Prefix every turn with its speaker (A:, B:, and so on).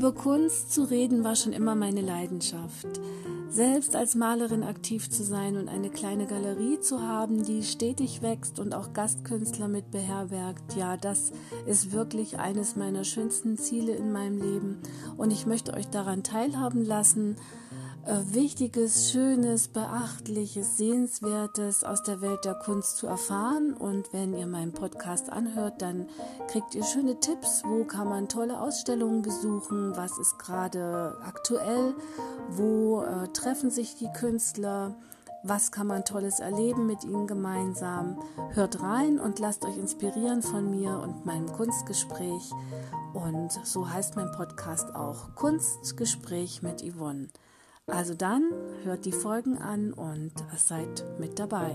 A: Über Kunst zu reden war schon immer meine Leidenschaft. Selbst als Malerin aktiv zu sein und eine kleine Galerie zu haben, die stetig wächst und auch Gastkünstler mit beherbergt, ja, das ist wirklich eines meiner schönsten Ziele in meinem Leben. Und ich möchte euch daran teilhaben lassen, Wichtiges, Schönes, Beachtliches, Sehenswertes aus der Welt der Kunst zu erfahren. Und wenn ihr meinen Podcast anhört, dann kriegt ihr schöne Tipps, wo kann man tolle Ausstellungen besuchen, was ist gerade aktuell, wo äh, treffen sich die Künstler. Was kann man Tolles erleben mit ihnen gemeinsam? Hört rein und lasst euch inspirieren von mir und meinem Kunstgespräch. Und so heißt mein Podcast auch Kunstgespräch mit Yvonne. Also dann hört die Folgen an und seid mit dabei.